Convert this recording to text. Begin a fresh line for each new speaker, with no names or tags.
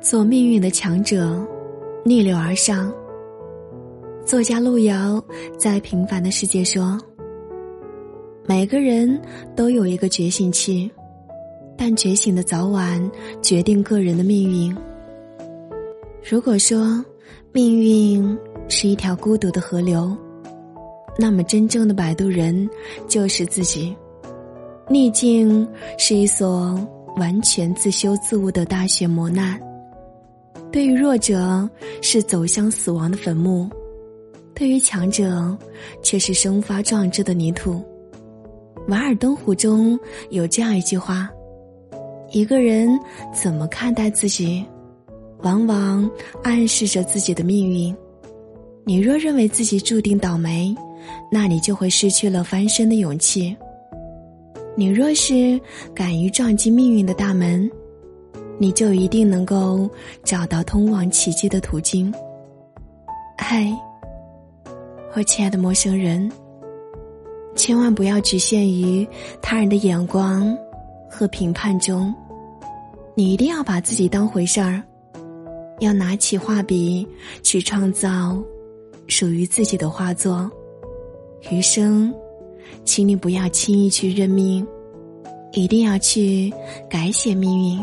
做命运的强者，逆流而上。作家路遥在《平凡的世界》说：“每个人都有一个觉醒期，但觉醒的早晚决定个人的命运。如果说命运是一条孤独的河流，那么真正的摆渡人就是自己。逆境是一所完全自修自悟的大学磨难。”对于弱者是走向死亡的坟墓，对于强者却是生发壮志的泥土。《瓦尔登湖》中有这样一句话：“一个人怎么看待自己，往往暗示着自己的命运。你若认为自己注定倒霉，那你就会失去了翻身的勇气。你若是敢于撞击命运的大门。”你就一定能够找到通往奇迹的途径。嗨，我亲爱的陌生人，千万不要局限于他人的眼光和评判中，你一定要把自己当回事儿，要拿起画笔去创造属于自己的画作。余生，请你不要轻易去认命，一定要去改写命运。